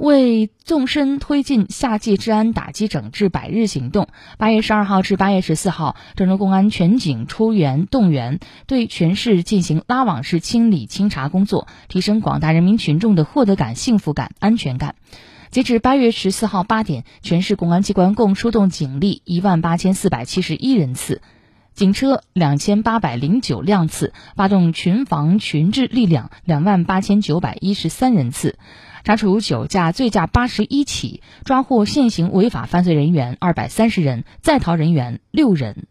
为纵深推进夏季治安打击整治百日行动，八月十二号至八月十四号，郑州公安全警出援动员，对全市进行拉网式清理清查工作，提升广大人民群众的获得感、幸福感、安全感。截至八月十四号八点，全市公安机关共出动警力一万八千四百七十一人次，警车两千八百零九辆次，发动群防群治力量两万八千九百一十三人次。查处酒驾醉驾八十一起，抓获现行违法犯罪人员二百三十人，在逃人员六人。